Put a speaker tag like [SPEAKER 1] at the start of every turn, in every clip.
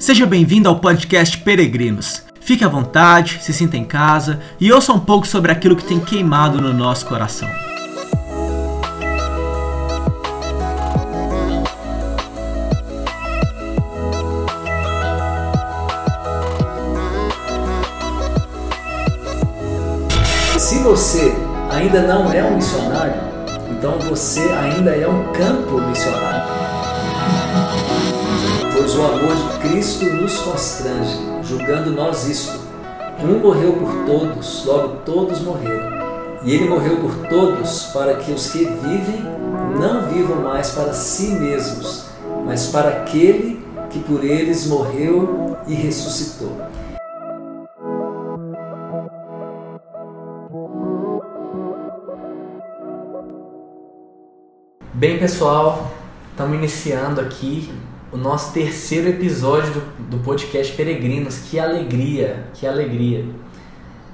[SPEAKER 1] Seja bem-vindo ao podcast Peregrinos. Fique à vontade, se sinta em casa e ouça um pouco sobre aquilo que tem queimado no nosso coração.
[SPEAKER 2] Se você ainda não é um missionário, então você ainda é um campo missionário. Pois o amor de Cristo nos constrange, julgando nós isto. Um morreu por todos, logo todos morreram. E ele morreu por todos para que os que vivem não vivam mais para si mesmos, mas para aquele que por eles morreu e ressuscitou.
[SPEAKER 1] Bem, pessoal, estamos iniciando aqui o nosso terceiro episódio do, do podcast Peregrinos. Que alegria, que alegria.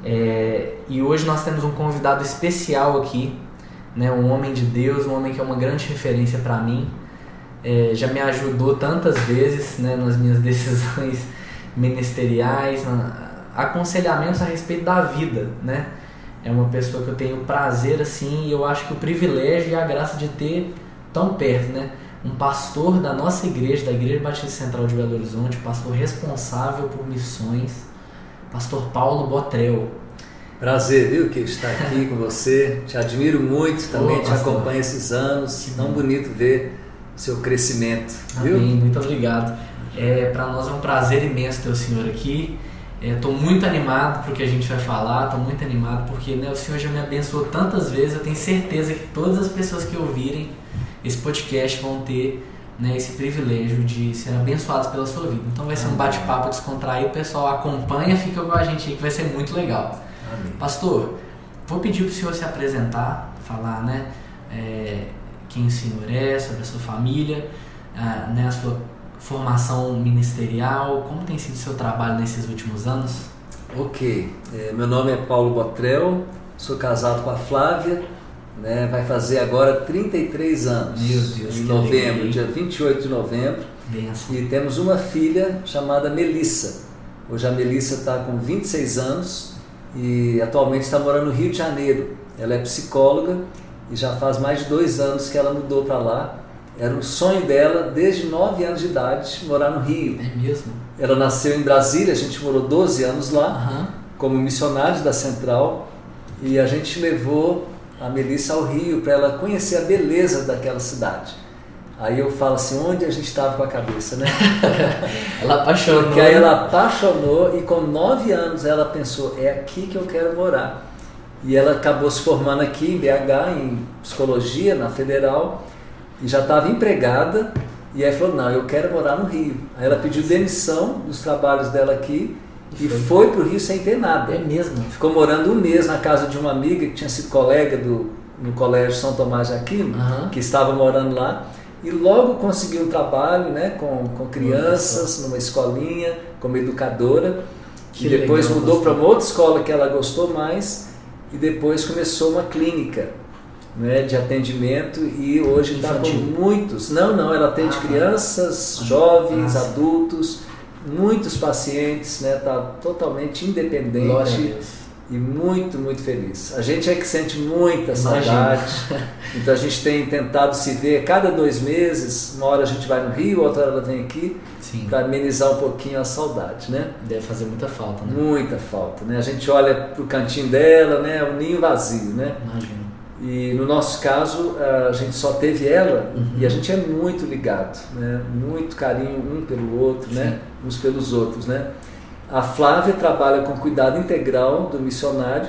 [SPEAKER 1] É, e hoje nós temos um convidado especial aqui, né, um homem de Deus, um homem que é uma grande referência para mim. É, já me ajudou tantas vezes né, nas minhas decisões ministeriais, na, aconselhamentos a respeito da vida, né? É uma pessoa que eu tenho prazer assim, e eu acho que o privilégio e a graça de ter tão perto, né? Um pastor da nossa igreja, da Igreja Batista Central de Belo Horizonte, pastor responsável por missões, pastor Paulo Botrel.
[SPEAKER 2] Prazer, viu, que estar aqui com você. Te admiro muito, também
[SPEAKER 1] Ô,
[SPEAKER 2] te
[SPEAKER 1] pastor.
[SPEAKER 2] acompanho esses anos.
[SPEAKER 1] Que
[SPEAKER 2] Tão bonito ver seu crescimento, viu?
[SPEAKER 1] Amém, muito obrigado. É, para nós é um prazer imenso ter o senhor aqui. Estou muito animado porque a gente vai falar, estou muito animado porque né, o senhor já me abençoou tantas vezes. Eu tenho certeza que todas as pessoas que ouvirem esse podcast vão ter né, esse privilégio de ser abençoados pela sua vida. Então vai ser um bate-papo descontraído. O pessoal acompanha, fica com a gente aí que vai ser muito legal.
[SPEAKER 2] Amém.
[SPEAKER 1] Pastor, vou pedir para o senhor se apresentar, falar né, é, quem o senhor é, sobre a sua família, ah, né, a sua formação ministerial, como tem sido o seu trabalho nesses últimos anos?
[SPEAKER 2] Ok, É, meu nome é Paulo Botrel, sou casado com a Flávia, né, vai fazer agora 33 anos.
[SPEAKER 1] Meu Deus,
[SPEAKER 2] Em novembro,
[SPEAKER 1] alegria,
[SPEAKER 2] dia 28 de novembro.
[SPEAKER 1] Benção.
[SPEAKER 2] E temos uma filha chamada Melissa. Hoje a Melissa está com 26 anos e atualmente está morando no Rio de Janeiro. Ela é psicóloga e já faz mais de dois anos que ela mudou para lá. Era um sonho dela, desde 9 anos de idade, morar no Rio.
[SPEAKER 1] É mesmo?
[SPEAKER 2] Ela nasceu em Brasília, a gente morou 12 anos lá,
[SPEAKER 1] Aham.
[SPEAKER 2] como missionários da Central, e a gente levou a Melissa ao Rio para ela conhecer a beleza daquela cidade. Aí eu falo assim, onde a gente estava com a cabeça, né?
[SPEAKER 1] Ela apaixonou.
[SPEAKER 2] Porque aí ela apaixonou e com nove anos ela pensou, é aqui que eu quero morar. E ela acabou se formando aqui em BH, em psicologia, na Federal, e já estava empregada. E aí falou, não, eu quero morar no Rio. Aí ela pediu demissão dos trabalhos dela aqui
[SPEAKER 1] E foi.
[SPEAKER 2] para o Rio sem ter nada.
[SPEAKER 1] É mesmo?
[SPEAKER 2] Ficou morando um mês na casa de uma amiga que tinha sido colega do, no Colégio São Tomás de Aquino,
[SPEAKER 1] Aham.
[SPEAKER 2] que estava morando lá, e logo conseguiu um trabalho né, com, com crianças numa escolinha, como educadora,
[SPEAKER 1] Que
[SPEAKER 2] e depois
[SPEAKER 1] legal,
[SPEAKER 2] mudou para uma outra escola que ela gostou mais, e depois começou uma clínica né, de atendimento e hoje está com muitos. Não, não, ela atende
[SPEAKER 1] Ah.
[SPEAKER 2] crianças, jovens,
[SPEAKER 1] Ah,
[SPEAKER 2] adultos, muitos pacientes, né, tá totalmente independente
[SPEAKER 1] Glória
[SPEAKER 2] e muito, muito feliz. A gente é que sente muita
[SPEAKER 1] Imagino.
[SPEAKER 2] saudade, então a gente tem tentado se ver cada dois meses. Uma hora a gente vai no Rio, outra hora ela vem aqui
[SPEAKER 1] Sim.
[SPEAKER 2] para amenizar um pouquinho a saudade, né?
[SPEAKER 1] Deve fazer muita falta, né?
[SPEAKER 2] Muita falta, né? A gente olha pro cantinho dela, né? O ninho vazio, né?
[SPEAKER 1] Imagino.
[SPEAKER 2] E no nosso caso, a gente só teve ela
[SPEAKER 1] Uhum.
[SPEAKER 2] e a gente é muito ligado, né? Muito carinho um pelo outro, né? Uns pelos outros, né? A Flávia trabalha com cuidado integral do missionário.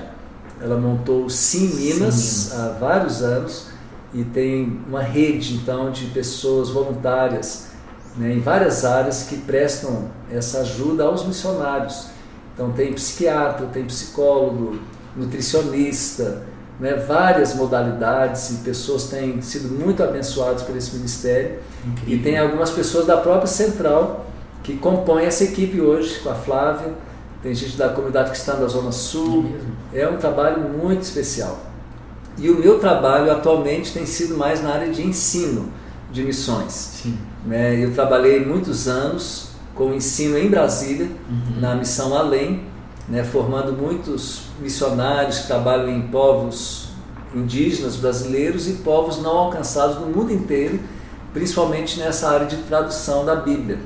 [SPEAKER 2] Ela montou o Sim Minas
[SPEAKER 1] Sim Minas.
[SPEAKER 2] há vários anos e tem uma rede então de pessoas voluntárias né, em várias áreas que prestam essa ajuda aos missionários. Então tem psiquiatra, tem psicólogo, nutricionista, né, várias modalidades e pessoas têm sido muito abençoadas por esse ministério.
[SPEAKER 1] Incrível.
[SPEAKER 2] E tem algumas pessoas da própria central que compõem essa equipe hoje, com a Flávia, tem gente da comunidade cristã da Zona
[SPEAKER 1] É
[SPEAKER 2] Sul.
[SPEAKER 1] mesmo?
[SPEAKER 2] É um trabalho muito especial. E o meu trabalho atualmente tem sido mais na área de ensino de missões.
[SPEAKER 1] Sim.
[SPEAKER 2] né? Eu trabalhei muitos anos com o ensino em Brasília, uhum. na missão Além, né, formando muitos missionários que trabalham em povos indígenas brasileiros e povos não alcançados no mundo inteiro, principalmente nessa área de tradução da Bíblia.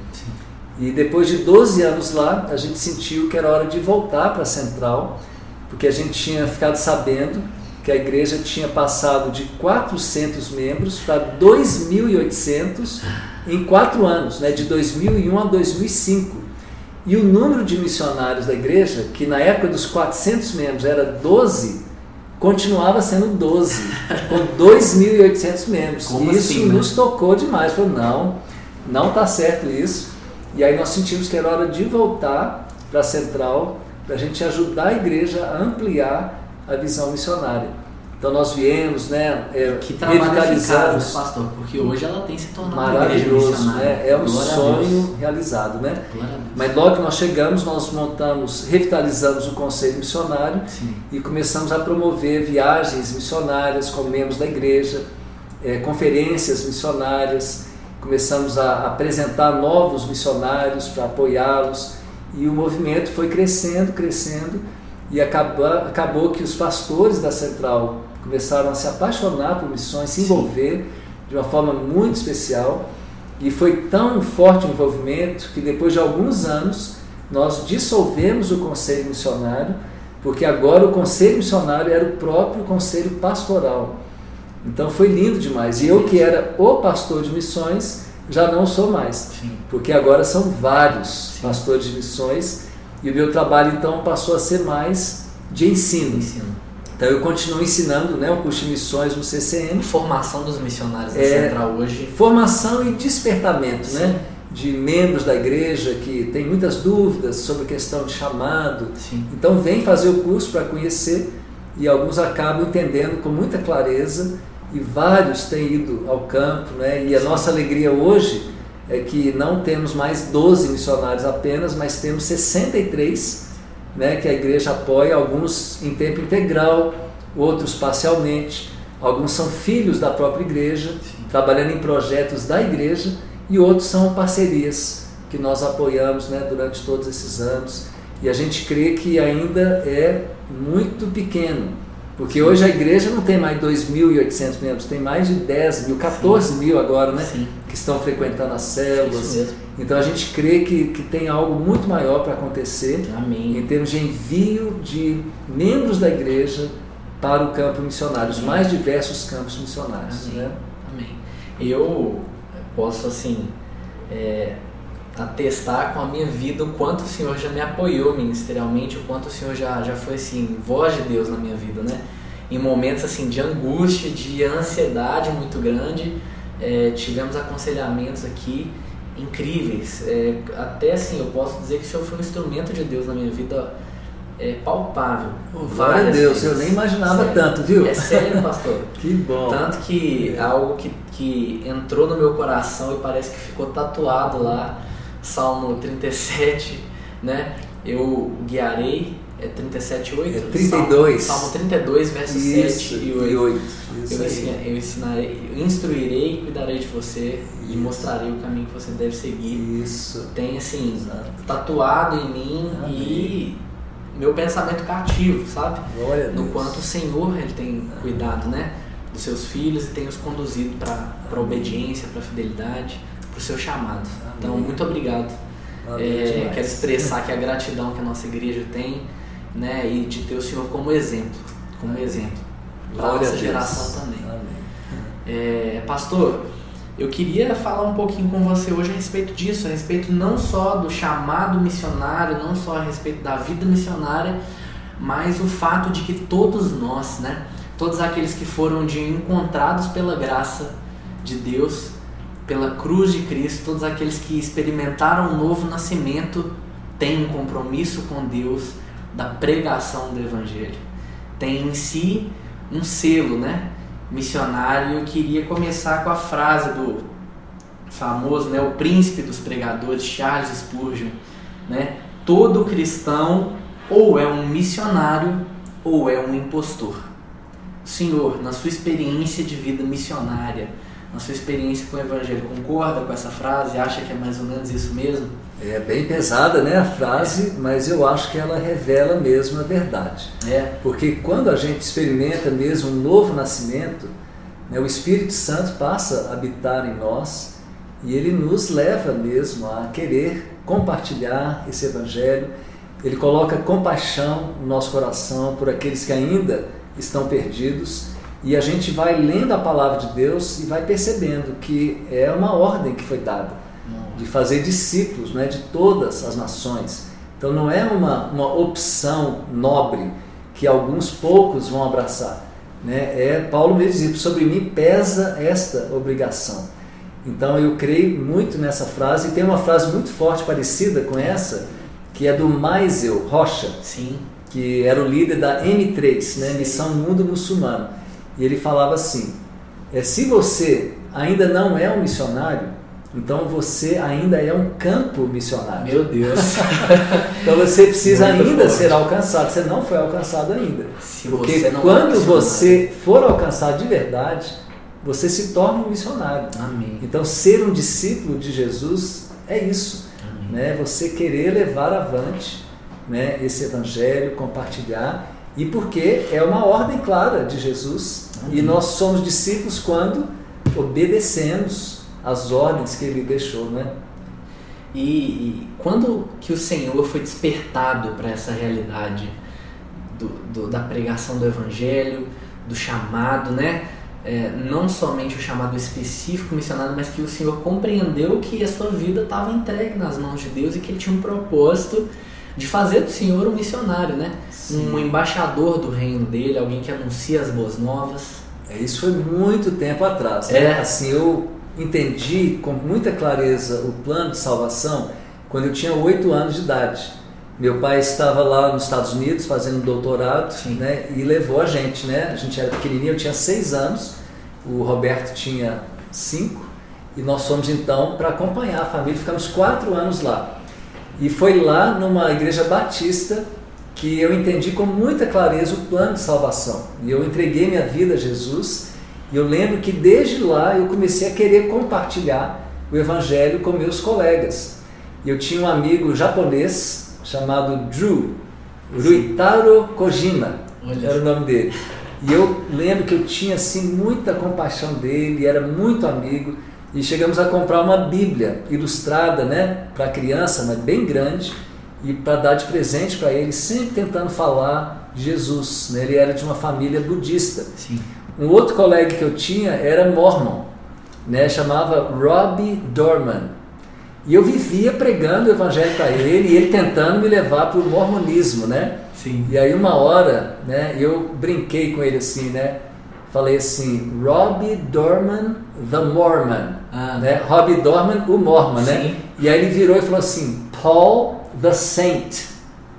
[SPEAKER 2] E depois de 12 anos lá, a gente sentiu que era hora de voltar para a Central, porque a gente tinha ficado sabendo que a igreja tinha passado de 400 membros para 2.800 em quatro anos, né, de 2001 a 2005. E o número de missionários da igreja, que na época dos 400 membros era 12, continuava sendo 12, com 2.800 membros. Como isso assim, né? nos tocou demais. Falei, não, não está certo isso. E aí nós sentimos que era hora de voltar para a central, para a gente ajudar a igreja a ampliar a visão missionária. Então nós viemos, né, é,
[SPEAKER 1] que revitalizamos, pastor, porque hoje ela tem se tornado
[SPEAKER 2] maravilhoso, né? É um Glória sonho realizado, né? Mas logo que nós chegamos, nós montamos, revitalizamos o conselho missionário Sim. e começamos a promover viagens missionárias com membros da igreja, é, conferências missionárias, começamos a apresentar novos missionários para apoiá-los e o movimento foi crescendo, crescendo e acabou que os pastores da central começaram a se apaixonar por missões, se envolver de uma forma muito especial. E foi tão forte o envolvimento que depois de alguns anos nós dissolvemos o conselho missionário, porque agora o conselho missionário era o próprio conselho pastoral. Então foi lindo demais. E eu que era o pastor de missões, já não sou mais. Sim. Porque agora são vários Sim. pastores de missões e o meu trabalho então passou a ser mais de ensino. ensino. Então eu continuo ensinando né, o curso de missões no CCM.
[SPEAKER 1] Formação dos missionários da é, Central hoje.
[SPEAKER 2] Formação e despertamento, né, Sim. né? De membros da igreja que tem muitas dúvidas sobre a questão de chamado. Sim. Então vem fazer o curso para conhecer e alguns acabam entendendo com muita clareza e vários têm ido ao campo, né? E a Sim. nossa alegria hoje é que não temos mais 12 missionários apenas, mas temos 63 né, que a igreja apoia, alguns em tempo integral, outros parcialmente, alguns são filhos da própria igreja, Sim. trabalhando em projetos da igreja, e outros são parcerias que nós apoiamos né, durante todos esses anos. E a gente crê que ainda é muito pequeno, porque Sim. hoje a igreja não tem mais 2.800 membros, tem mais de 10 mil, 14 Sim. mil agora, né? Sim. Que estão frequentando as células. Então a gente crê que, que tem algo muito maior para acontecer
[SPEAKER 1] Amém.
[SPEAKER 2] em termos de envio de membros da igreja para o campo missionário, os mais diversos campos missionários.
[SPEAKER 1] Amém.
[SPEAKER 2] Né?
[SPEAKER 1] Amém. Eu posso assim é, atestar com a minha vida o quanto o Senhor já me apoiou ministerialmente, o quanto o Senhor já, já foi assim, voz de Deus na minha vida, né? Em momentos assim de angústia, de ansiedade muito grande, é, tivemos aconselhamentos aqui incríveis. É, até assim, eu posso dizer que o Senhor foi um instrumento de Deus na minha vida é, palpável.
[SPEAKER 2] Glória a Deus, vezes. eu nem imaginava sério. tanto, viu?
[SPEAKER 1] É sério, pastor.
[SPEAKER 2] que bom.
[SPEAKER 1] Tanto que algo que, que entrou no meu coração e parece que ficou tatuado lá Salmo 37, né? Eu guiarei, é 37, 8? É
[SPEAKER 2] 32.
[SPEAKER 1] Salmo, Salmo 32, verso
[SPEAKER 2] Isso,
[SPEAKER 1] 7 e 8.
[SPEAKER 2] E 8.
[SPEAKER 1] Eu, ensinarei, eu ensinarei, eu instruirei e cuidarei de você Isso. e mostrarei o caminho que você deve seguir.
[SPEAKER 2] Isso.
[SPEAKER 1] Tem assim, Exato. tatuado em mim Amém. e meu pensamento cativo, sabe?
[SPEAKER 2] Glória
[SPEAKER 1] Do quanto o Senhor ele tem cuidado, né? Dos seus filhos e tem os conduzido para a obediência, para a fidelidade para o seu chamado. Amém. Então, muito obrigado. É, quero expressar aqui a gratidão que a nossa igreja tem né, e de ter o Senhor como exemplo, como exemplo para a nossa geração também. É, pastor, eu queria falar um pouquinho com você hoje a respeito disso, a respeito não só do chamado missionário, não só a respeito da vida missionária, mas o fato de que todos nós, né, todos aqueles que foram de encontrados pela graça de Deus, pela cruz de Cristo, todos aqueles que experimentaram um novo nascimento têm um compromisso com Deus da pregação do Evangelho. Tem em si um selo, né? Missionário. Eu queria começar com a frase do famoso, né, o príncipe dos pregadores, Charles Spurgeon, né? Todo cristão ou é um missionário ou é um impostor. Senhor, na sua experiência de vida missionária, na sua experiência com o Evangelho, concorda com essa frase? Acha que é mais ou menos isso mesmo?
[SPEAKER 2] É bem pesada né, a frase, mas eu acho que ela revela mesmo a verdade.
[SPEAKER 1] É.
[SPEAKER 2] Porque quando a gente experimenta mesmo um novo nascimento, né, o Espírito Santo passa a habitar em nós e ele nos leva mesmo a querer compartilhar esse Evangelho. Ele coloca compaixão no nosso coração por aqueles que ainda estão perdidos e a gente vai lendo a palavra de Deus e vai percebendo que é uma ordem que foi dada de fazer discípulos né, de todas as nações. Então não é uma, uma opção nobre que alguns poucos vão abraçar. Né? É Paulo mesmo diz, sobre mim pesa esta obrigação. Então eu creio muito nessa frase e tem uma frase muito forte parecida com essa, que é do Maisel Rocha,
[SPEAKER 1] Sim.
[SPEAKER 2] que era o líder da M3, né, Missão Mundo Muçulmano. E ele falava assim: é, se você ainda não é um missionário, então você ainda é um campo missionário.
[SPEAKER 1] Meu Deus.
[SPEAKER 2] então você precisa
[SPEAKER 1] Muito
[SPEAKER 2] ainda
[SPEAKER 1] forte.
[SPEAKER 2] ser alcançado. Você não foi alcançado ainda.
[SPEAKER 1] Se
[SPEAKER 2] Porque
[SPEAKER 1] você é
[SPEAKER 2] quando
[SPEAKER 1] missionário.
[SPEAKER 2] você for alcançado de verdade, você se torna um missionário.
[SPEAKER 1] Amém.
[SPEAKER 2] Então ser um discípulo de Jesus é isso,
[SPEAKER 1] Amém.
[SPEAKER 2] né? Você querer levar avante, né, esse evangelho, compartilhar e porque é uma ordem clara de Jesus
[SPEAKER 1] Amém.
[SPEAKER 2] e nós somos discípulos quando obedecemos as ordens que ele deixou, né?
[SPEAKER 1] E, e quando que o Senhor foi despertado para essa realidade do, do- da pregação do Evangelho, do chamado, né? É, não somente o chamado específico missionário, mas que o Senhor compreendeu que a sua vida estava entregue nas mãos de Deus e que Ele tinha um propósito de fazer do Senhor um missionário, né? Um embaixador do reino dele, alguém que anuncia as boas novas.
[SPEAKER 2] É, Isso foi muito tempo atrás. Né?
[SPEAKER 1] É.
[SPEAKER 2] Assim, eu entendi com muita clareza o plano de salvação quando eu tinha oito anos de idade. Meu pai estava lá nos Estados Unidos fazendo doutorado
[SPEAKER 1] Sim.
[SPEAKER 2] né, e levou a gente. Né? A gente era pequenininho, eu tinha seis anos, o Roberto tinha cinco e nós fomos então para acompanhar a família. Ficamos quatro anos lá. E foi lá numa igreja batista que eu entendi com muita clareza o plano de salvação. E eu entreguei minha vida a Jesus. E eu lembro que desde lá eu comecei a querer compartilhar o evangelho com meus colegas. E eu tinha um amigo japonês chamado Drew, Ruitaro Kojima,
[SPEAKER 1] Olha
[SPEAKER 2] era o nome dele. E eu lembro que eu tinha assim muita compaixão dele, era muito amigo. E chegamos a comprar uma Bíblia ilustrada, né, para criança, mas bem grande, e para dar de presente para ele, sempre tentando falar de Jesus. Né? Ele era de uma família budista.
[SPEAKER 1] Sim.
[SPEAKER 2] Um outro colega que eu tinha era mormon, né? chamava Robbie Dorman. E eu vivia pregando o evangelho para ele e ele tentando me levar para o mormonismo, né?
[SPEAKER 1] Sim.
[SPEAKER 2] E aí uma hora, né, eu brinquei com ele assim, né? Falei assim, Robbie Dorman, the Mormon,
[SPEAKER 1] Ah,
[SPEAKER 2] né? Robbie Dorman, o Mormon, né?
[SPEAKER 1] Sim.
[SPEAKER 2] E aí ele virou e falou assim, Paul the Saint,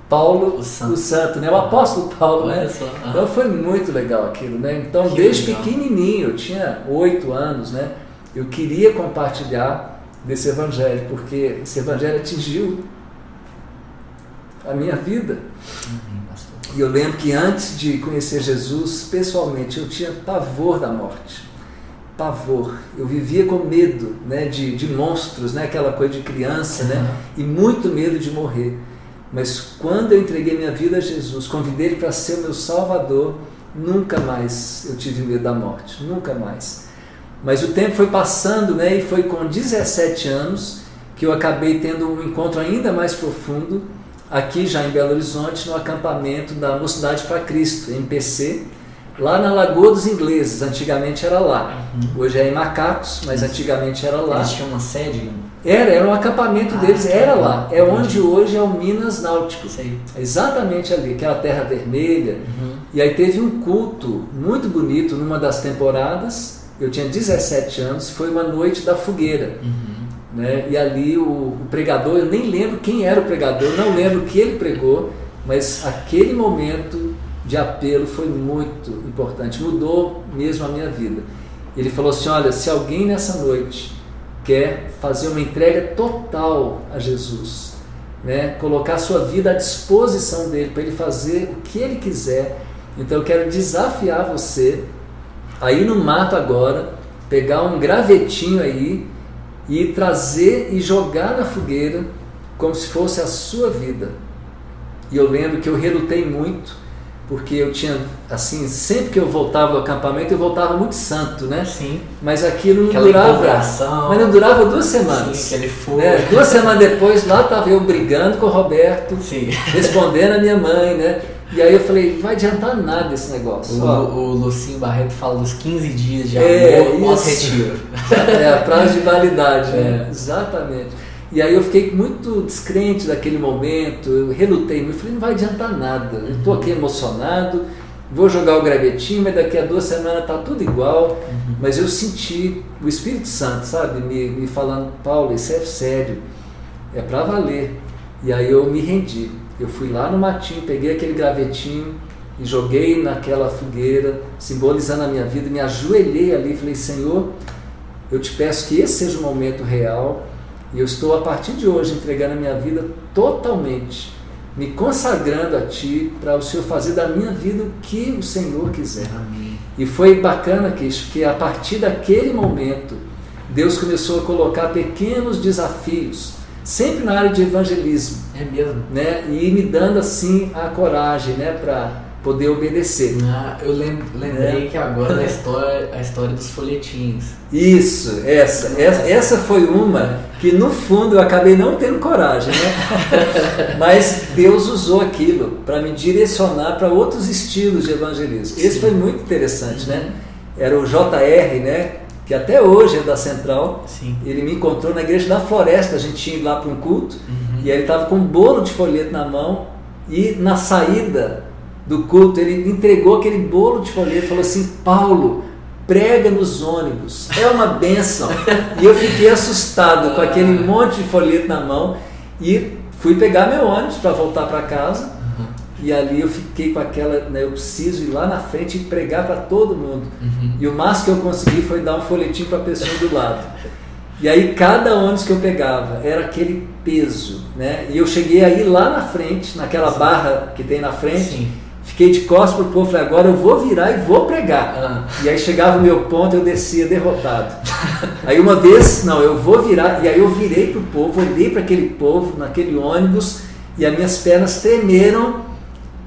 [SPEAKER 2] Paulo
[SPEAKER 1] O santo.
[SPEAKER 2] o Santo, né? O apóstolo Paulo, né? Então foi muito legal aquilo, né? Então
[SPEAKER 1] Que
[SPEAKER 2] desde
[SPEAKER 1] legal.
[SPEAKER 2] pequenininho, eu tinha oito anos, né? Eu queria compartilhar desse evangelho, porque esse evangelho atingiu a minha vida.
[SPEAKER 1] Pastor.
[SPEAKER 2] E eu lembro que antes de conhecer Jesus pessoalmente, eu tinha pavor da morte. Pavor. Eu vivia com medo né, de, de monstros, né, aquela coisa de criança, né, e muito medo de morrer. Mas quando eu entreguei minha vida a Jesus, convidei Ele para ser o meu Salvador, nunca mais eu tive medo da morte. Nunca mais. Mas o tempo foi passando, né, e foi com 17 anos que eu acabei tendo um encontro ainda mais profundo aqui já em Belo Horizonte, no acampamento da Mocidade para Cristo, MPC, lá na Lagoa dos Ingleses. Antigamente era lá. Hoje é em Macacos, mas antigamente era lá.
[SPEAKER 1] Eles tinham uma sede?
[SPEAKER 2] Era, era um acampamento
[SPEAKER 1] Ah,
[SPEAKER 2] deles, era
[SPEAKER 1] que
[SPEAKER 2] lá. É onde hoje é o Minas Náutico.
[SPEAKER 1] Isso aí.
[SPEAKER 2] É Exatamente ali, aquela terra vermelha.
[SPEAKER 1] Uhum.
[SPEAKER 2] E aí teve um culto muito bonito numa das temporadas. Eu tinha 17 anos, foi uma noite da fogueira.
[SPEAKER 1] Uhum.
[SPEAKER 2] Né? E ali o, o pregador, eu nem lembro quem era o pregador, não lembro o que ele pregou, mas aquele momento de apelo foi muito importante, mudou mesmo a minha vida. Ele falou assim: Olha, se alguém nessa noite quer fazer uma entrega total a Jesus, né? colocar sua vida à disposição dele para ele fazer o que ele quiser, então eu quero desafiar você a ir no mato agora, pegar um gravetinho aí e trazer e jogar na fogueira como se fosse a sua vida. E eu lembro que eu relutei muito, porque eu tinha, assim, sempre que eu voltava do acampamento, eu voltava muito santo, né?
[SPEAKER 1] Sim.
[SPEAKER 2] Mas aquilo não
[SPEAKER 1] Aquela
[SPEAKER 2] durava. Mas não durava duas semanas.
[SPEAKER 1] Sim, aquele fogo.
[SPEAKER 2] né? Duas semanas depois, lá estava eu brigando com o Roberto,
[SPEAKER 1] Sim.
[SPEAKER 2] respondendo a minha mãe, né? E aí eu falei, não vai adiantar nada esse negócio.
[SPEAKER 1] O,
[SPEAKER 2] ó.
[SPEAKER 1] o Lucinho Barreto fala dos 15 dias de
[SPEAKER 2] É,
[SPEAKER 1] amor pós-retiro.
[SPEAKER 2] É, prazo de validade, né?
[SPEAKER 1] É.
[SPEAKER 2] Exatamente. E aí eu fiquei muito descrente daquele momento, eu relutei, eu falei, não vai adiantar nada, eu estou aqui emocionado, vou jogar o gravetinho, mas daqui a duas semanas tá tudo igual. Mas eu senti o Espírito Santo, sabe, me, me falando, Paulo, isso é sério, é para valer. E aí eu me rendi. Eu fui lá no matinho, peguei aquele gravetinho e joguei naquela fogueira, simbolizando a minha vida, me ajoelhei ali e falei, Senhor, eu te peço que esse seja o momento real e eu estou a partir de hoje entregando a minha vida totalmente, me consagrando a Ti para o Senhor fazer da minha vida o que o Senhor quiser.
[SPEAKER 1] Amém.
[SPEAKER 2] E foi bacana que porque a partir daquele momento Deus começou a colocar pequenos desafios, sempre na área de evangelismo,
[SPEAKER 1] É mesmo.
[SPEAKER 2] né? E me dando assim a coragem, né, para poder obedecer.
[SPEAKER 1] Ah, eu lem- lembrei
[SPEAKER 2] É.
[SPEAKER 1] que agora a história, a história dos folhetins.
[SPEAKER 2] Isso, essa, essa, essa foi uma que no fundo eu acabei não tendo coragem, né? Mas Deus usou aquilo para me direcionar para outros estilos de evangelismo. Esse foi muito interessante, né? Era o JR, né? Que até hoje é da Central.
[SPEAKER 1] Sim.
[SPEAKER 2] Ele me encontrou na igreja da Floresta, a gente tinha ido lá para um culto,
[SPEAKER 1] Uhum.
[SPEAKER 2] e aí ele estava com um bolo de folheto na mão, e na saída do culto ele entregou aquele bolo de folheto e falou assim: Paulo, prega nos ônibus, é uma bênção. e eu fiquei assustado com aquele monte de folheto na mão e fui pegar meu ônibus para voltar para casa. E ali eu fiquei com aquela, né, eu preciso ir lá na frente e pregar para todo mundo.
[SPEAKER 1] Uhum.
[SPEAKER 2] E o máximo que eu consegui foi dar um folhetinho para a pessoa do lado. E aí cada ônibus que eu pegava era aquele peso, né? E eu cheguei aí lá na frente, naquela barra que tem na frente,
[SPEAKER 1] Sim.
[SPEAKER 2] fiquei de costas pro povo, falei, agora eu vou virar e vou pregar.
[SPEAKER 1] Ah.
[SPEAKER 2] E aí chegava o meu ponto, eu descia derrotado. Aí uma vez, não, eu vou virar, e aí eu virei pro povo, olhei para aquele povo, naquele ônibus, e as minhas pernas tremeram,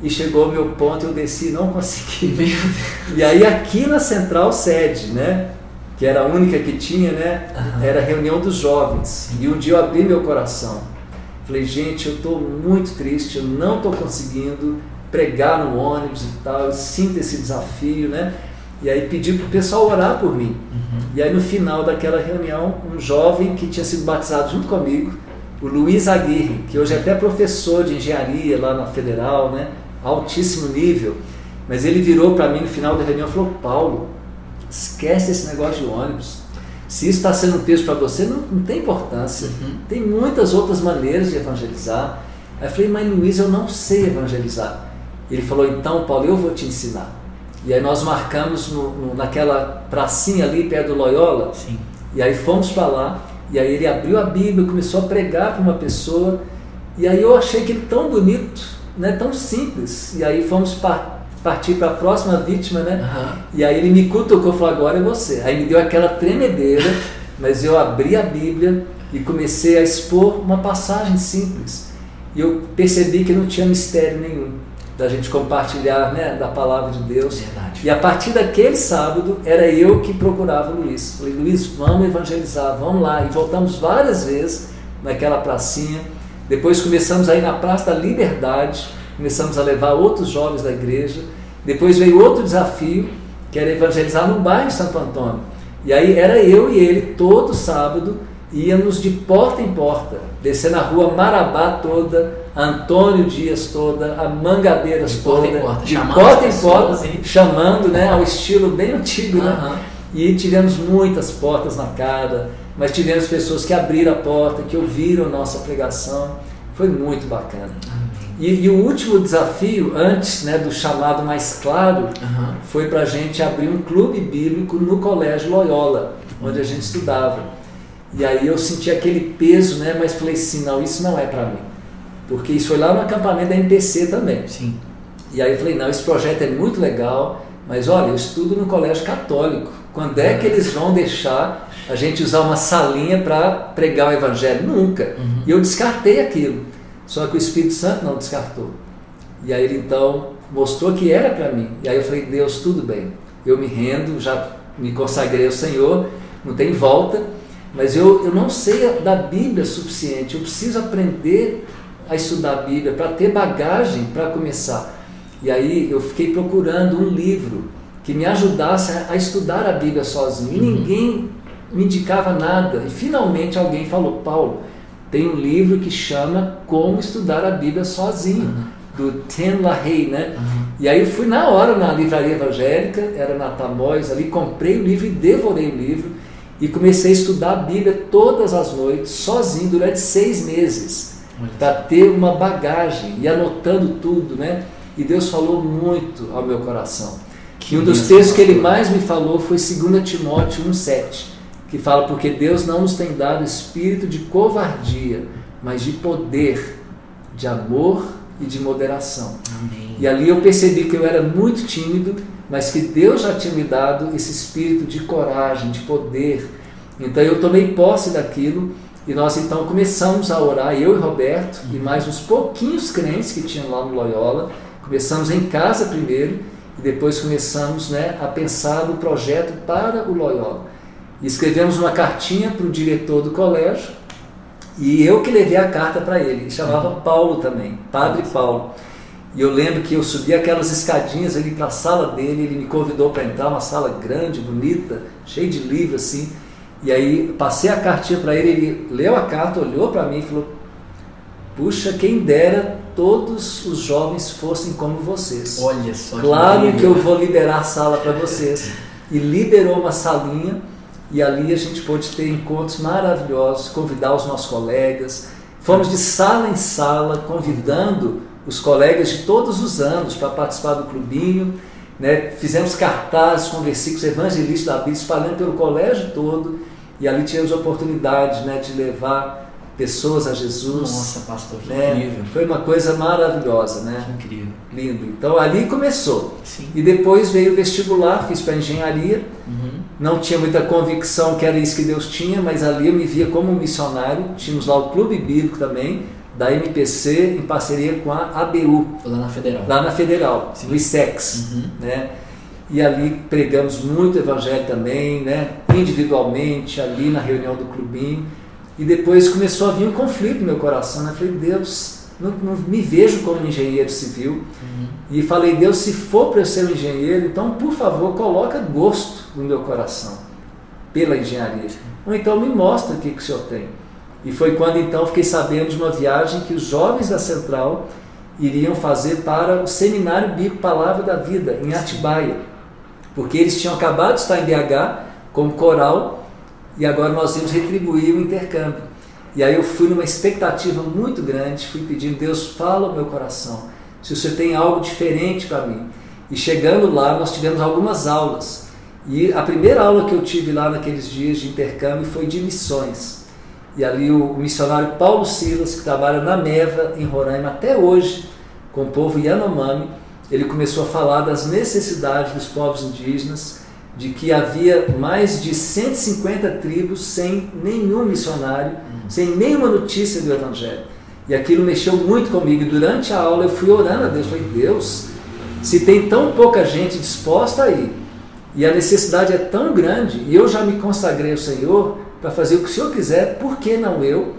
[SPEAKER 2] e chegou o meu ponto, eu desci e não consegui. E aí aqui na central sede, né, que era a única que tinha, né, era a reunião dos jovens. E um dia eu abri meu coração. Falei, gente, eu estou muito triste, eu não estou conseguindo pregar no ônibus e tal, eu sinto esse desafio, né? E aí pedi para o pessoal orar por mim.
[SPEAKER 1] Uhum.
[SPEAKER 2] E aí no final daquela reunião, um jovem que tinha sido batizado junto comigo, o Luiz Aguirre, que hoje é até professor de engenharia lá na Federal, né? Altíssimo nível, mas ele virou para mim no final da reunião e falou: Paulo, esquece esse negócio de ônibus. Se isso está sendo um peso para você, não, não tem importância.
[SPEAKER 1] Uhum.
[SPEAKER 2] Tem muitas outras maneiras de evangelizar. Aí eu falei, mas Luiz, eu não sei evangelizar. Ele falou, então, Paulo, eu vou te ensinar. E aí nós marcamos no- no- naquela pracinha ali perto do Loyola,
[SPEAKER 1] Sim.
[SPEAKER 2] e aí fomos para lá, e aí ele abriu a Bíblia, começou a pregar para uma pessoa, e aí eu achei aquilo tão bonito, né, tão simples. E aí fomos pa- partir para a próxima vítima, né?
[SPEAKER 1] Aham.
[SPEAKER 2] E aí ele me cutucou e falou, agora é você. Aí me deu aquela tremedeira, mas eu abri a Bíblia e comecei a expor uma passagem simples. E eu percebi que não tinha mistério nenhum da gente compartilhar né, da palavra de Deus.
[SPEAKER 1] Verdade.
[SPEAKER 2] E a partir daquele sábado, era eu que procurava o Luiz. Falei, Luiz, vamos evangelizar, vamos lá. E voltamos várias vezes naquela pracinha. Depois começamos a ir na Praça da Liberdade, começamos a levar outros jovens da igreja. Depois veio outro desafio, que era evangelizar no bairro Santo Antônio. E aí era eu e ele, todo sábado, íamos de porta em porta, descendo a rua Marabá toda, Antônio Dias toda, a Mangabeiras
[SPEAKER 1] De porta
[SPEAKER 2] toda,
[SPEAKER 1] em porta,
[SPEAKER 2] de
[SPEAKER 1] chamando
[SPEAKER 2] porta em porta, chamando, né, ao estilo bem antigo, né? E tivemos muitas portas na cara, mas tivemos pessoas que abriram a porta, que ouviram nossa pregação. Foi muito bacana. E, e o último desafio, antes né, do chamado mais claro,
[SPEAKER 1] Aham.
[SPEAKER 2] foi para a gente abrir um clube bíblico no Colégio Loyola, onde a gente estudava. E aí eu senti aquele peso, né, mas falei assim, não, isso não é para mim. Porque isso foi lá no acampamento da MPC também.
[SPEAKER 1] Sim.
[SPEAKER 2] E aí eu falei, não, esse projeto é muito legal, mas olha, eu estudo no colégio católico, Quando é que eles vão deixar a gente usar uma salinha para pregar o evangelho? Nunca.
[SPEAKER 1] Uhum.
[SPEAKER 2] E eu descartei aquilo. Só que o Espírito Santo não descartou. E aí ele então mostrou que era para mim. E aí eu falei, Deus, tudo bem. Eu me rendo, já me consagrei ao Senhor, não tem volta, mas eu, eu não sei da Bíblia suficiente. Eu preciso aprender a estudar a Bíblia para ter bagagem para começar. E aí eu fiquei procurando um livro que me ajudasse a, estudar a Bíblia sozinho. E ninguém me indicava nada. E finalmente alguém falou, Paulo, tem um livro que chama Como Estudar a Bíblia Sozinho, uhum. do Ten LaHaye, né? Uhum. E aí eu fui na hora na livraria evangélica, era na Tamóis, ali comprei o livro e devorei o livro e comecei a estudar a Bíblia todas as noites, sozinho, durante seis meses, para ter uma bagagem e anotando tudo, né? E Deus falou muito ao meu coração. Que e um dos textos que ele mais me falou foi 2 Timóteo 1,7 que fala porque Deus não nos tem dado espírito de covardia, mas de poder, de amor e de moderação.
[SPEAKER 1] Amém.
[SPEAKER 2] E ali eu percebi que eu era muito tímido, mas que Deus já tinha me dado esse espírito de coragem, de poder. Então eu tomei posse daquilo e nós então começamos a orar, eu e Roberto e mais uns pouquinhos crentes que tinham lá no Loyola. Começamos em casa primeiro e depois começamos né, a pensar no projeto para o Loyola. Escrevemos uma cartinha para o diretor do colégio e eu que levei a carta para ele. Ele chamava uhum. Paulo também, Padre Paulo. E eu lembro que eu subi aquelas escadinhas ali para a sala dele, ele me convidou para entrar, uma sala grande, bonita, cheia de livros assim. E aí passei a cartinha para ele, ele leu a carta, olhou para mim e falou: Puxa, quem dera todos os jovens fossem como vocês.
[SPEAKER 1] Olha só.
[SPEAKER 2] Claro que, que eu vou liberar a sala para vocês. E liberou uma salinha e ali a gente pôde ter encontros maravilhosos, convidar os nossos colegas. Fomos de sala em sala convidando os colegas de todos os anos para participar do clubinho. Né? Fizemos cartazes com versículos evangelistas da Bíblia espalhando pelo colégio todo. E ali tínhamos a oportunidade né, de levar pessoas a Jesus.
[SPEAKER 1] Nossa, pastor, que
[SPEAKER 2] né?
[SPEAKER 1] incrível.
[SPEAKER 2] Foi uma coisa maravilhosa, né?
[SPEAKER 1] Que incrível.
[SPEAKER 2] Lindo. Então ali começou.
[SPEAKER 1] Sim.
[SPEAKER 2] E depois veio o vestibular, fiz para engenharia.
[SPEAKER 1] Uhum.
[SPEAKER 2] Não tinha muita convicção que era isso que Deus tinha, mas ali eu me via como um missionário. Tínhamos lá o Clube Bíblico também, da MPC, em parceria com a ABU.
[SPEAKER 1] Lá na Federal.
[SPEAKER 2] Lá na Federal,
[SPEAKER 1] Sim.
[SPEAKER 2] no ISEX.
[SPEAKER 1] Uhum.
[SPEAKER 2] Né? E ali pregamos muito evangelho também, né? individualmente, ali na reunião do clubinho. E depois começou a vir um conflito no meu coração. Né? Eu falei, Deus, não, não, me vejo como engenheiro civil.
[SPEAKER 1] Uhum.
[SPEAKER 2] E falei, Deus, se for para eu ser um engenheiro, então por favor, coloca gosto no meu coração pela engenharia. Ou então me mostra o que, que o senhor tem. E foi quando então fiquei sabendo de uma viagem que os jovens da Central iriam fazer para o Seminário Bíblico Palavra da Vida, em Atibaia. Porque eles tinham acabado de estar em BH como coral e agora nós íamos retribuir o intercâmbio. E aí eu fui numa expectativa muito grande, fui pedindo, Deus, fala o meu coração, se você tem algo diferente para mim. E chegando lá, nós tivemos algumas aulas. E a primeira aula que eu tive lá naqueles dias de intercâmbio foi de missões. E ali o missionário Paulo Silas, que trabalha na Meva, em Roraima, até hoje, com o povo Yanomami, ele começou a falar das necessidades dos povos indígenas, de que havia mais de 150 tribos sem nenhum missionário, uhum. sem nenhuma notícia do Evangelho. E aquilo mexeu muito comigo. E durante a aula eu fui orando a Deus, falei, Deus, se tem tão pouca gente disposta aí, e a necessidade é tão grande, e eu já me consagrei ao Senhor para fazer o que o Senhor quiser, por que não eu?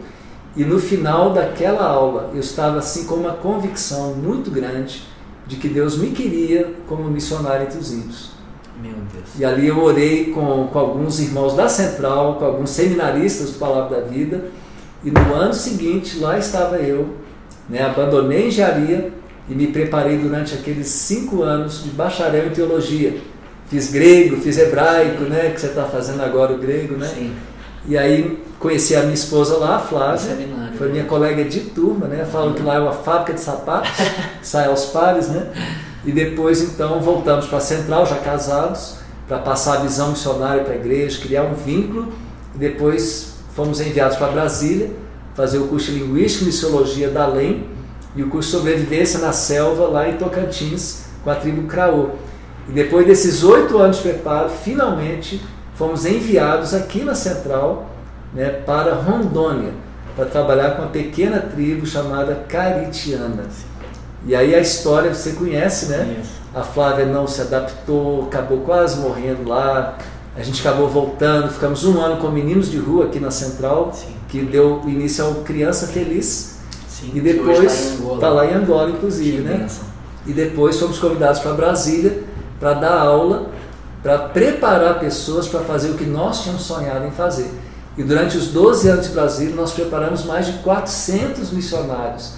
[SPEAKER 2] E no final daquela aula eu estava assim com uma convicção muito grande de que Deus me queria como missionário entre os índios.
[SPEAKER 1] Meu Deus.
[SPEAKER 2] E ali eu orei com, com alguns irmãos da Central, com alguns seminaristas do Palavra da Vida. E no ano seguinte, lá estava eu, né, abandonei a engenharia e me preparei durante aqueles cinco anos de bacharel em teologia. Fiz grego, fiz hebraico, né, que você está fazendo agora o grego, né?
[SPEAKER 1] Sim.
[SPEAKER 2] E aí conheci a minha esposa lá, a Flávia, foi minha
[SPEAKER 1] né?
[SPEAKER 2] colega de turma, né? Falam que lá é uma fábrica de sapatos, sai aos pares, né? E depois então voltamos para a Central, já casados, para passar a visão missionária para a igreja, criar um vínculo. E depois fomos enviados para Brasília, fazer o curso de Linguística e Missiologia da LEM e o curso de Sobrevivência na Selva, lá em Tocantins, com a tribo Craô. E depois desses oito anos de preparo, finalmente fomos enviados aqui na Central né, para Rondônia, para trabalhar com uma pequena tribo chamada Caritiana. E aí a história você conhece, né? A Flávia não se adaptou, acabou quase morrendo lá. A gente acabou voltando, ficamos um ano com meninos de rua aqui na Central, Sim. que deu início ao Criança Feliz. Sim, e depois está tá lá em Angola, inclusive, que né? Benção. E depois fomos convidados para Brasília para dar aula, para preparar pessoas para fazer o que nós tínhamos sonhado em fazer. E durante os 12 anos de Brasília, nós preparamos mais de 400 missionários,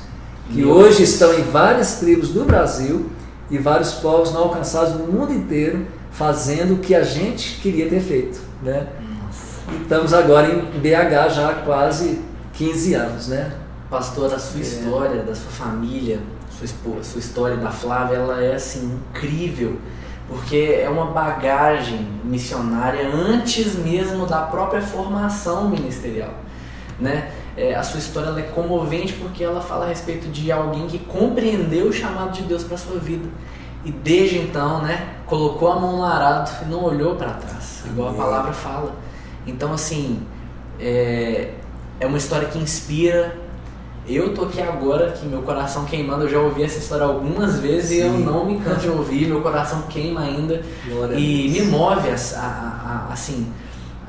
[SPEAKER 2] que hoje estão em várias tribos do Brasil e vários povos não alcançados no mundo inteiro, fazendo o que a gente queria ter feito. Né? E estamos agora em BH já há quase 15 anos. Né?
[SPEAKER 1] Pastor, a sua é. história, da sua família, sua, esposa, sua história da Flávia, ela é assim incrível porque é uma bagagem missionária antes mesmo da própria formação ministerial, né? É, a sua história é comovente porque ela fala a respeito de alguém que compreendeu o chamado de Deus para sua vida. E desde então, né, colocou a mão no arado e não olhou para trás, igual a palavra fala. Então, assim, é, é uma história que inspira, eu tô aqui agora, que meu coração queimando, eu já ouvi essa história algumas vezes Sim. e eu não me canso de ouvir, meu coração queima ainda. Glória e me move a, a, a, assim,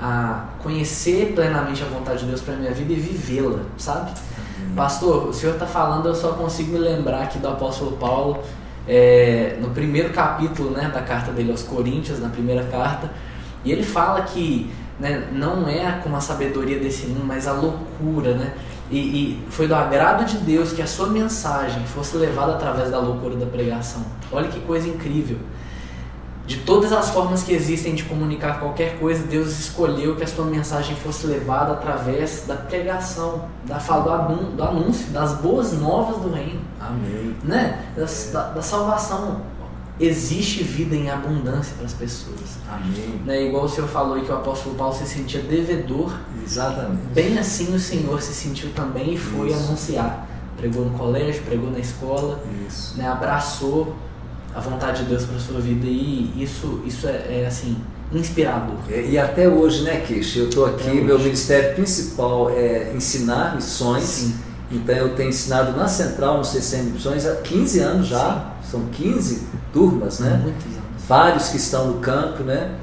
[SPEAKER 1] a conhecer plenamente a vontade de Deus para minha vida e vivê-la, sabe? Pastor, o senhor está falando, eu só consigo me lembrar aqui do apóstolo Paulo, é, no primeiro capítulo né, da carta dele aos Coríntios, na primeira carta, e ele fala que né, não é como a sabedoria desse mundo, mas a loucura, né? E, e, foi do agrado de Deus que a sua mensagem fosse levada através da loucura da pregação. Olha que coisa incrível. De todas as formas que existem de comunicar qualquer coisa, Deus escolheu que a sua mensagem fosse levada através da pregação, da fala do anúncio, das boas novas do reino.
[SPEAKER 2] Amém.
[SPEAKER 1] Né? Da, da, da salvação existe vida em abundância para as pessoas.
[SPEAKER 2] Amém.
[SPEAKER 1] Né? Igual o Senhor falou que o apóstolo Paulo se sentia devedor.
[SPEAKER 2] Exatamente.
[SPEAKER 1] Bem assim o Senhor se sentiu também e foi Isso. anunciar. Pregou no colégio, pregou na escola,
[SPEAKER 2] isso.
[SPEAKER 1] Né? abraçou a vontade de Deus para a sua vida e isso, isso é, é assim inspirador.
[SPEAKER 2] É, e até hoje, né, Kish? Eu estou aqui, meu ministério principal é ensinar missões. Sim. Então eu tenho ensinado na Central, no CCM Missões, há 15 anos já. Sim. São 15 turmas, né?
[SPEAKER 1] Muitos anos.
[SPEAKER 2] Vários que estão no campo, né?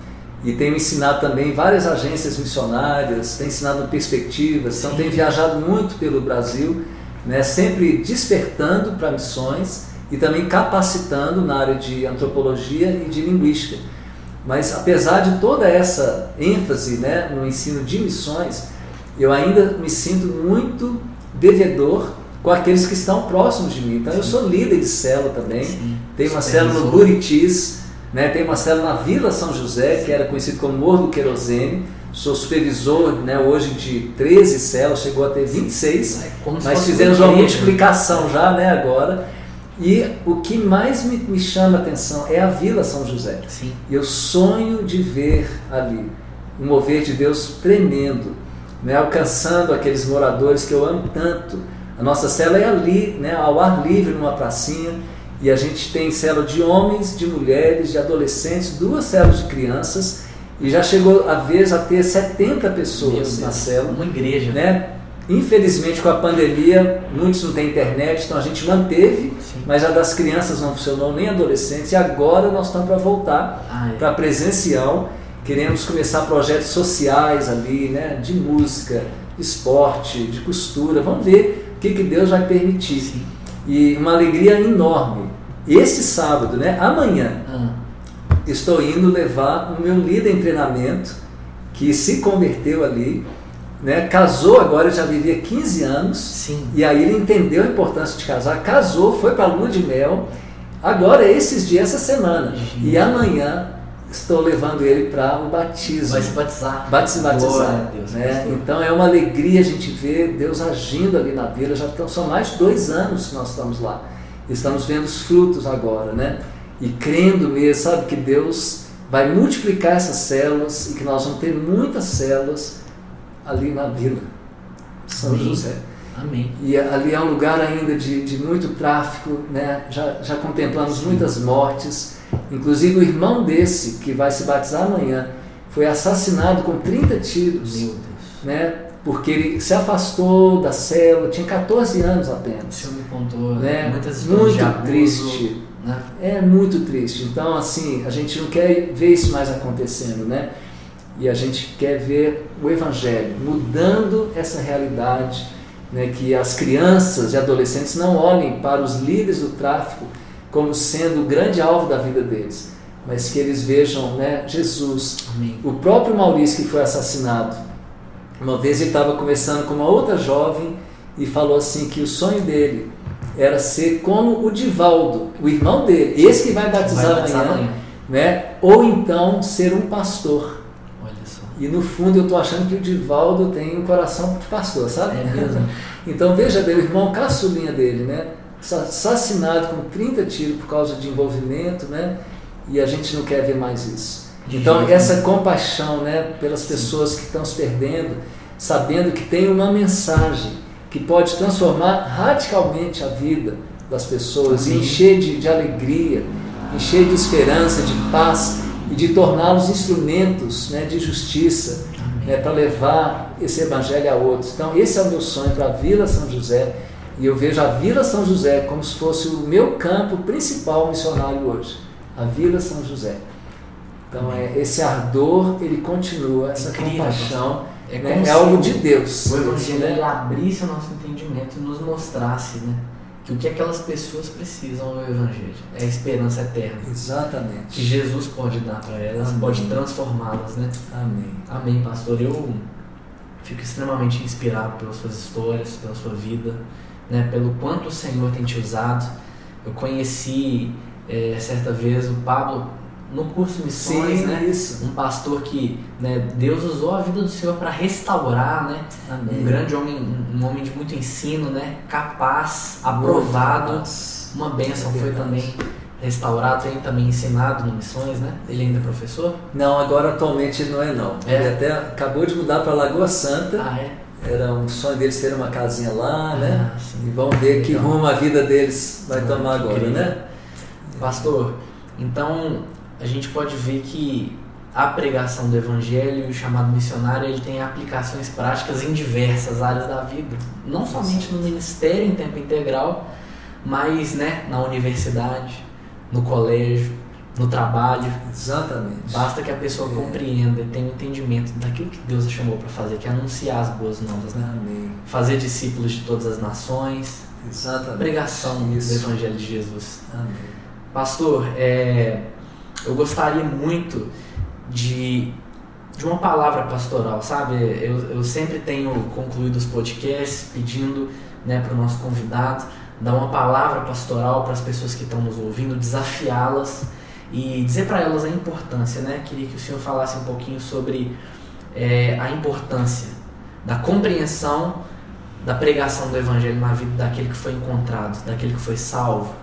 [SPEAKER 2] E tenho ensinado também várias agências missionárias, tenho ensinado perspectivas, então tenho viajado muito pelo Brasil, né? Sempre despertando para missões e também capacitando na área de antropologia e de linguística. Mas apesar de toda essa ênfase né, no ensino de missões, eu ainda me sinto muito devedor com aqueles que estão próximos de mim. Então Sim. eu sou líder de célula também. Sim. Tem uma célula no Buritis, né? tem uma célula na Vila São José, que era conhecido como Morro do Querosene. Sou supervisor né, hoje de 13 células, chegou a ter 26, é mas fizemos uma multiplicação já né, agora. E o que mais me, me chama a atenção é a Vila São José.
[SPEAKER 1] Sim.
[SPEAKER 2] Eu sonho de ver ali um mover de Deus tremendo, né, alcançando aqueles moradores que eu amo tanto a nossa cela é ali, né, ao ar livre, numa pracinha, e a gente tem cela de homens, de mulheres, de adolescentes, duas celas de crianças, e já chegou a vez a ter 70 pessoas na cela.
[SPEAKER 1] Uma igreja.
[SPEAKER 2] Né? Infelizmente, com a pandemia, muitos não têm internet, então a gente manteve, Sim. mas a das crianças não funcionou, nem adolescentes, e agora nós estamos para voltar ah, é. para presencial. Queremos começar projetos sociais ali, né? de música, esporte, de costura. Vamos ver o que, que Deus vai permitir. Sim. E uma alegria enorme. Esse sábado, né, amanhã, ah. estou indo levar o meu líder em treinamento, que se converteu ali, né, casou agora, já vivia 15 anos,
[SPEAKER 1] Sim.
[SPEAKER 2] e aí ele entendeu a importância de casar, casou, foi para a lua de mel, agora esses dias, essa semana, e amanhã estou levando ele para o batismo.
[SPEAKER 1] Vai se batizar.
[SPEAKER 2] Vai se batizar. Deus, né? Então é uma alegria a gente ver Deus agindo ali na vila. Já estão, são mais de dois anos que nós estamos lá. Estamos vendo os frutos agora, né? E crendo mesmo, sabe, que Deus vai multiplicar essas células e que nós vamos ter muitas células ali na vila. São Amém. José.
[SPEAKER 1] Amém.
[SPEAKER 2] E ali é um lugar ainda de, de muito tráfico, né? já, já contemplamos muitas mortes. Inclusive o irmão desse, que vai se batizar amanhã, foi assassinado com 30 tiros.
[SPEAKER 1] Meu Deus.
[SPEAKER 2] Né? Porque ele se afastou da célula, tinha 14 anos apenas.
[SPEAKER 1] O senhor me contou
[SPEAKER 2] Né?
[SPEAKER 1] muitas histórias
[SPEAKER 2] Muito
[SPEAKER 1] abuso,
[SPEAKER 2] triste.
[SPEAKER 1] Né?
[SPEAKER 2] É muito triste. Então, assim, a gente não quer ver isso mais acontecendo, né? E a gente quer ver o Evangelho mudando essa realidade, né? que as crianças e adolescentes não olhem para os líderes do tráfico como sendo o grande alvo da vida deles, mas que eles vejam né, Jesus.
[SPEAKER 1] Amém.
[SPEAKER 2] O próprio Maurício que foi assassinado, uma vez ele estava conversando com uma outra jovem e falou assim que o sonho dele era ser como o Divaldo, o irmão dele, esse que vai batizar,
[SPEAKER 1] Vai batizar
[SPEAKER 2] amanhã,
[SPEAKER 1] amanhã.
[SPEAKER 2] né? ou então ser um pastor. E no fundo eu estou achando que o Divaldo tem um coração de pastor, sabe?
[SPEAKER 1] É mesmo.
[SPEAKER 2] Então veja bem, o irmão caçulinha dele, né? Assassinado com 30 tiros por causa de envolvimento, né? E a gente não quer ver mais isso. Então essa compaixão, né, pelas pessoas que estão se perdendo, sabendo que tem uma mensagem que pode transformar radicalmente a vida das pessoas e encher de, de alegria, encher de esperança, de paz e de torná-los instrumentos né, de justiça né, para levar esse evangelho a outros. Então, esse é o meu sonho para a Vila São José. E eu vejo a Vila São José como se fosse o meu campo principal missionário hoje. A Vila São José. Então, é, esse ardor, ele continua, essa
[SPEAKER 1] Incrível,
[SPEAKER 2] compaixão,
[SPEAKER 1] É,
[SPEAKER 2] né, é algo de Deus.
[SPEAKER 1] O Evangelho
[SPEAKER 2] né?
[SPEAKER 1] ele abrisse o nosso entendimento e nos mostrasse né, que o que aquelas pessoas precisam é o Evangelho. É a esperança eterna. Que
[SPEAKER 2] Exatamente.
[SPEAKER 1] Jesus pode dar para elas,
[SPEAKER 2] Amém.
[SPEAKER 1] pode transformá-las, né?
[SPEAKER 2] Amém.
[SPEAKER 1] Amém, pastor. Eu fico extremamente inspirado pelas suas histórias, pela sua vida, né? pelo quanto o Senhor tem te usado. Eu conheci eh, certa vez o Pablo no curso Missões,
[SPEAKER 2] Sim,
[SPEAKER 1] né?
[SPEAKER 2] isso.
[SPEAKER 1] Um pastor que né, Deus usou a vida do Senhor para restaurar, né?
[SPEAKER 2] Amém.
[SPEAKER 1] Um grande homem, um- homem de muito ensino, né? Capaz, aprovado,
[SPEAKER 2] Capaz.
[SPEAKER 1] uma bênção.
[SPEAKER 2] É
[SPEAKER 1] Foi também restaurado, tem também ensinado no Missões, né? Ele ainda é professor?
[SPEAKER 2] Não, agora atualmente não é não.
[SPEAKER 1] É?
[SPEAKER 2] Ele até acabou de mudar para Lagoa Santa.
[SPEAKER 1] Ah, é?
[SPEAKER 2] Era um sonho deles ter uma casinha lá, né?
[SPEAKER 1] Ah, sim.
[SPEAKER 2] E vamos ver que rumo a vida deles vai
[SPEAKER 1] Ah,
[SPEAKER 2] tomar agora,
[SPEAKER 1] incrível.
[SPEAKER 2] né?
[SPEAKER 1] Pastor, então a gente pode ver que a pregação do evangelho e o chamado missionário ele tem aplicações práticas em diversas áreas da vida, não somente no ministério em tempo integral, mas né, na universidade, no colégio, no trabalho.
[SPEAKER 2] Exatamente.
[SPEAKER 1] Basta que a pessoa
[SPEAKER 2] É.
[SPEAKER 1] compreenda e tenha um entendimento daquilo que Deus a chamou para fazer, que é anunciar as boas novas, né?
[SPEAKER 2] Amém.
[SPEAKER 1] fazer discípulos de todas as nações,
[SPEAKER 2] Exatamente.
[SPEAKER 1] pregação do
[SPEAKER 2] Isso.
[SPEAKER 1] evangelho de Jesus.
[SPEAKER 2] Amém.
[SPEAKER 1] Pastor, é, eu gostaria muito de, de uma palavra pastoral, sabe? Eu, eu sempre tenho concluído os podcasts pedindo né, para o nosso convidado dar uma palavra pastoral para as pessoas que estão nos ouvindo, desafiá-las e dizer para elas a importância, né? Queria que o senhor falasse um pouquinho sobre é, a importância da compreensão da pregação do evangelho na vida daquele que foi encontrado, daquele que foi salvo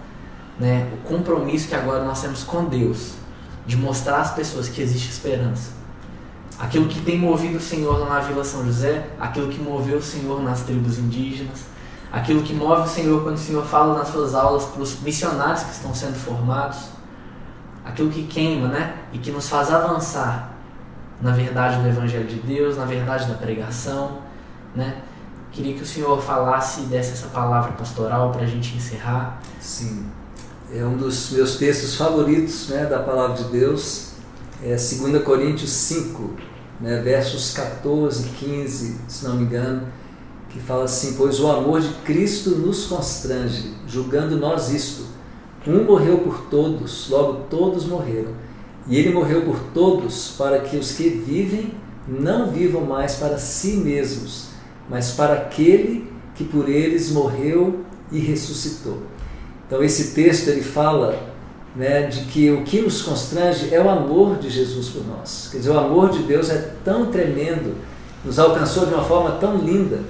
[SPEAKER 1] né, o compromisso que agora nós temos com Deus de mostrar às pessoas que existe esperança. Aquilo que tem movido o Senhor lá na Vila São José, aquilo que moveu o Senhor nas tribos indígenas, aquilo que move o Senhor quando o Senhor fala nas suas aulas para os missionários que estão sendo formados, aquilo que queima, né, e que nos faz avançar na verdade do Evangelho de Deus, na verdade da pregação, né. Queria que o Senhor falasse e desse essa palavra pastoral para a gente encerrar.
[SPEAKER 2] Sim. É um dos meus textos favoritos né, da palavra de Deus. É 2 Coríntios 5, né, versos 14 e 15, se não me engano, que fala assim: Pois o amor de Cristo nos constrange, julgando nós isto. Um morreu por todos, logo todos morreram. E ele morreu por todos, para que os que vivem não vivam mais para si mesmos, mas para aquele que por eles morreu e ressuscitou. Então esse texto ele fala né, de que o que nos constrange é o amor de Jesus por nós. Quer dizer, o amor de Deus é tão tremendo, nos alcançou de uma forma tão linda,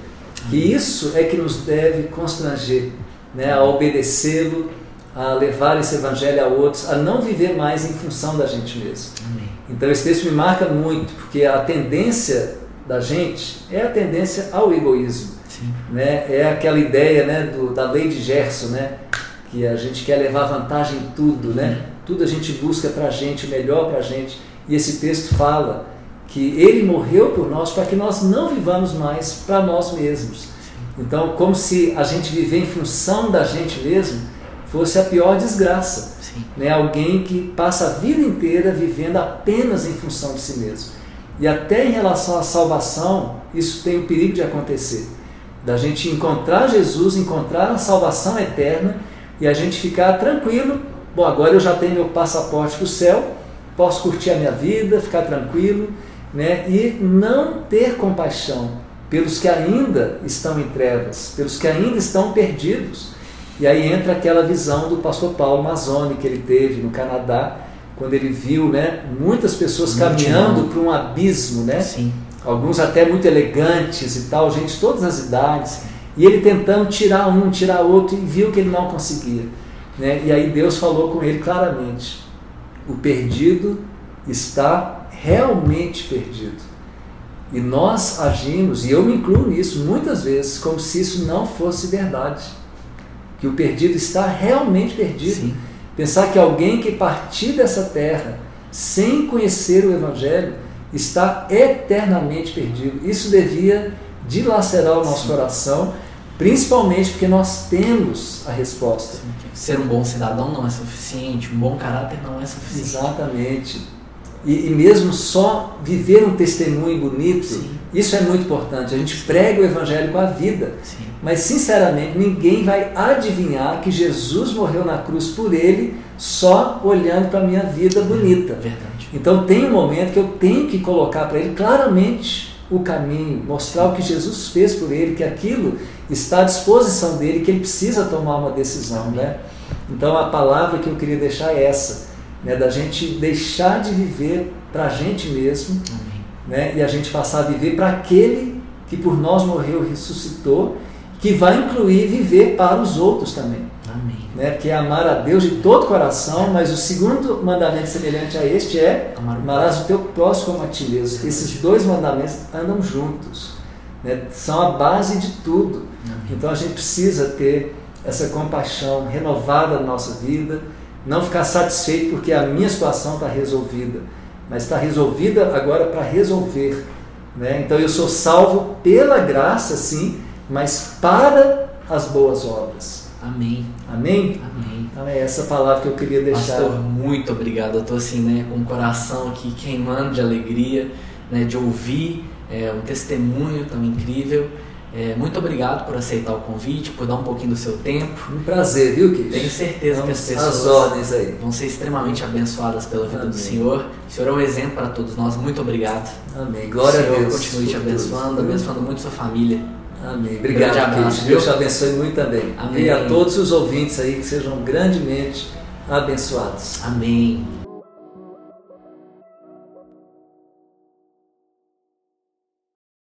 [SPEAKER 2] que isso é que nos deve constranger né, a obedecê-lo, a levar esse evangelho a outros, a não viver mais em função da gente mesmo.
[SPEAKER 1] Amém.
[SPEAKER 2] Então esse texto me marca muito, porque a tendência da gente é a tendência ao egoísmo. Né? É aquela ideia né, do, da lei de Gerson, né? Que a gente quer levar vantagem em tudo, né? Tudo a gente busca para a gente, o melhor para a gente. E esse texto fala que ele morreu por nós para que nós não vivamos mais para nós mesmos. Então, como se a gente viver em função da gente mesmo fosse a pior desgraça. Né? Alguém que passa a vida inteira vivendo apenas em função de si mesmo. E até em relação à salvação, isso tem o perigo de acontecer. Da gente encontrar Jesus, encontrar a salvação eterna e a gente ficar tranquilo. Bom, agora eu já tenho meu passaporte para o céu, posso curtir a minha vida, ficar tranquilo, né? e não ter compaixão pelos que ainda estão em trevas, pelos que ainda estão perdidos. E aí entra aquela visão do pastor Paulo Mazzoni que ele teve no Canadá, quando ele viu né, muitas pessoas caminhando para um abismo, né?
[SPEAKER 1] Sim.
[SPEAKER 2] alguns até muito elegantes e tal, gente de todas as idades, e ele tentando tirar um, tirar outro, e viu que ele não conseguia. Né? E aí Deus falou com ele claramente: o perdido está realmente perdido. E nós agimos, e eu me incluo nisso muitas vezes, como se isso não fosse verdade. Que o perdido está realmente perdido.
[SPEAKER 1] Sim.
[SPEAKER 2] Pensar que alguém que partir dessa terra sem conhecer o Evangelho está eternamente perdido. Isso devia dilacerar o nosso Sim. coração, principalmente porque nós temos a resposta.
[SPEAKER 1] Ser um bom cidadão não é suficiente, um bom caráter não é suficiente.
[SPEAKER 2] Exatamente. E, e mesmo só viver um testemunho bonito, Sim. isso é muito importante. A gente prega o Evangelho com a vida.
[SPEAKER 1] Sim.
[SPEAKER 2] Mas, sinceramente, ninguém vai adivinhar que Jesus morreu na cruz por ele só olhando para a minha vida bonita.
[SPEAKER 1] Verdade.
[SPEAKER 2] Então, tem um momento que eu tenho que colocar para ele claramente o caminho, mostrar o que Jesus fez por ele, que aquilo está à disposição dele, que ele precisa tomar uma decisão. Né? Então, a palavra que eu queria deixar é essa né, da gente deixar de viver para a gente mesmo né, e a gente passar a viver para aquele que por nós morreu e ressuscitou, que vai incluir viver para os outros também.
[SPEAKER 1] Amém.
[SPEAKER 2] Né, que é amar a Deus de todo o coração, mas o segundo mandamento semelhante a este é amarás o teu próximo como a ti mesmo. Esses dois mandamentos andam juntos, né, são a base de tudo.
[SPEAKER 1] Amém.
[SPEAKER 2] Então a gente precisa ter essa compaixão renovada na nossa vida, não ficar satisfeito porque a minha situação está resolvida, mas está resolvida agora para resolver. Né? Então eu sou salvo pela graça, sim, mas para as boas obras.
[SPEAKER 1] Amém.
[SPEAKER 2] Amém?
[SPEAKER 1] Amém.
[SPEAKER 2] Então é essa palavra que eu queria deixar.
[SPEAKER 1] Pastor, muito obrigado. Eu estou assim, né, com o coração aqui queimando de alegria, né, de ouvir é, um testemunho tão incrível. É, muito obrigado por aceitar o convite, por dar um pouquinho do seu tempo.
[SPEAKER 2] Um prazer, viu, Kish?
[SPEAKER 1] Tenho certeza Vamos que as pessoas
[SPEAKER 2] as ordens aí.
[SPEAKER 1] vão ser extremamente abençoadas pela vida
[SPEAKER 2] Amém.
[SPEAKER 1] do Senhor. O Senhor é um exemplo para todos nós. Muito obrigado.
[SPEAKER 2] Amém. Glória
[SPEAKER 1] Senhor,
[SPEAKER 2] a Deus.
[SPEAKER 1] continue te abençoando,
[SPEAKER 2] tudo.
[SPEAKER 1] abençoando muito sua família.
[SPEAKER 2] Amém. Obrigado,
[SPEAKER 1] abraço,
[SPEAKER 2] Kish. Deus te abençoe muito também.
[SPEAKER 1] Amém.
[SPEAKER 2] E a todos os ouvintes aí que sejam grandemente abençoados.
[SPEAKER 1] Amém.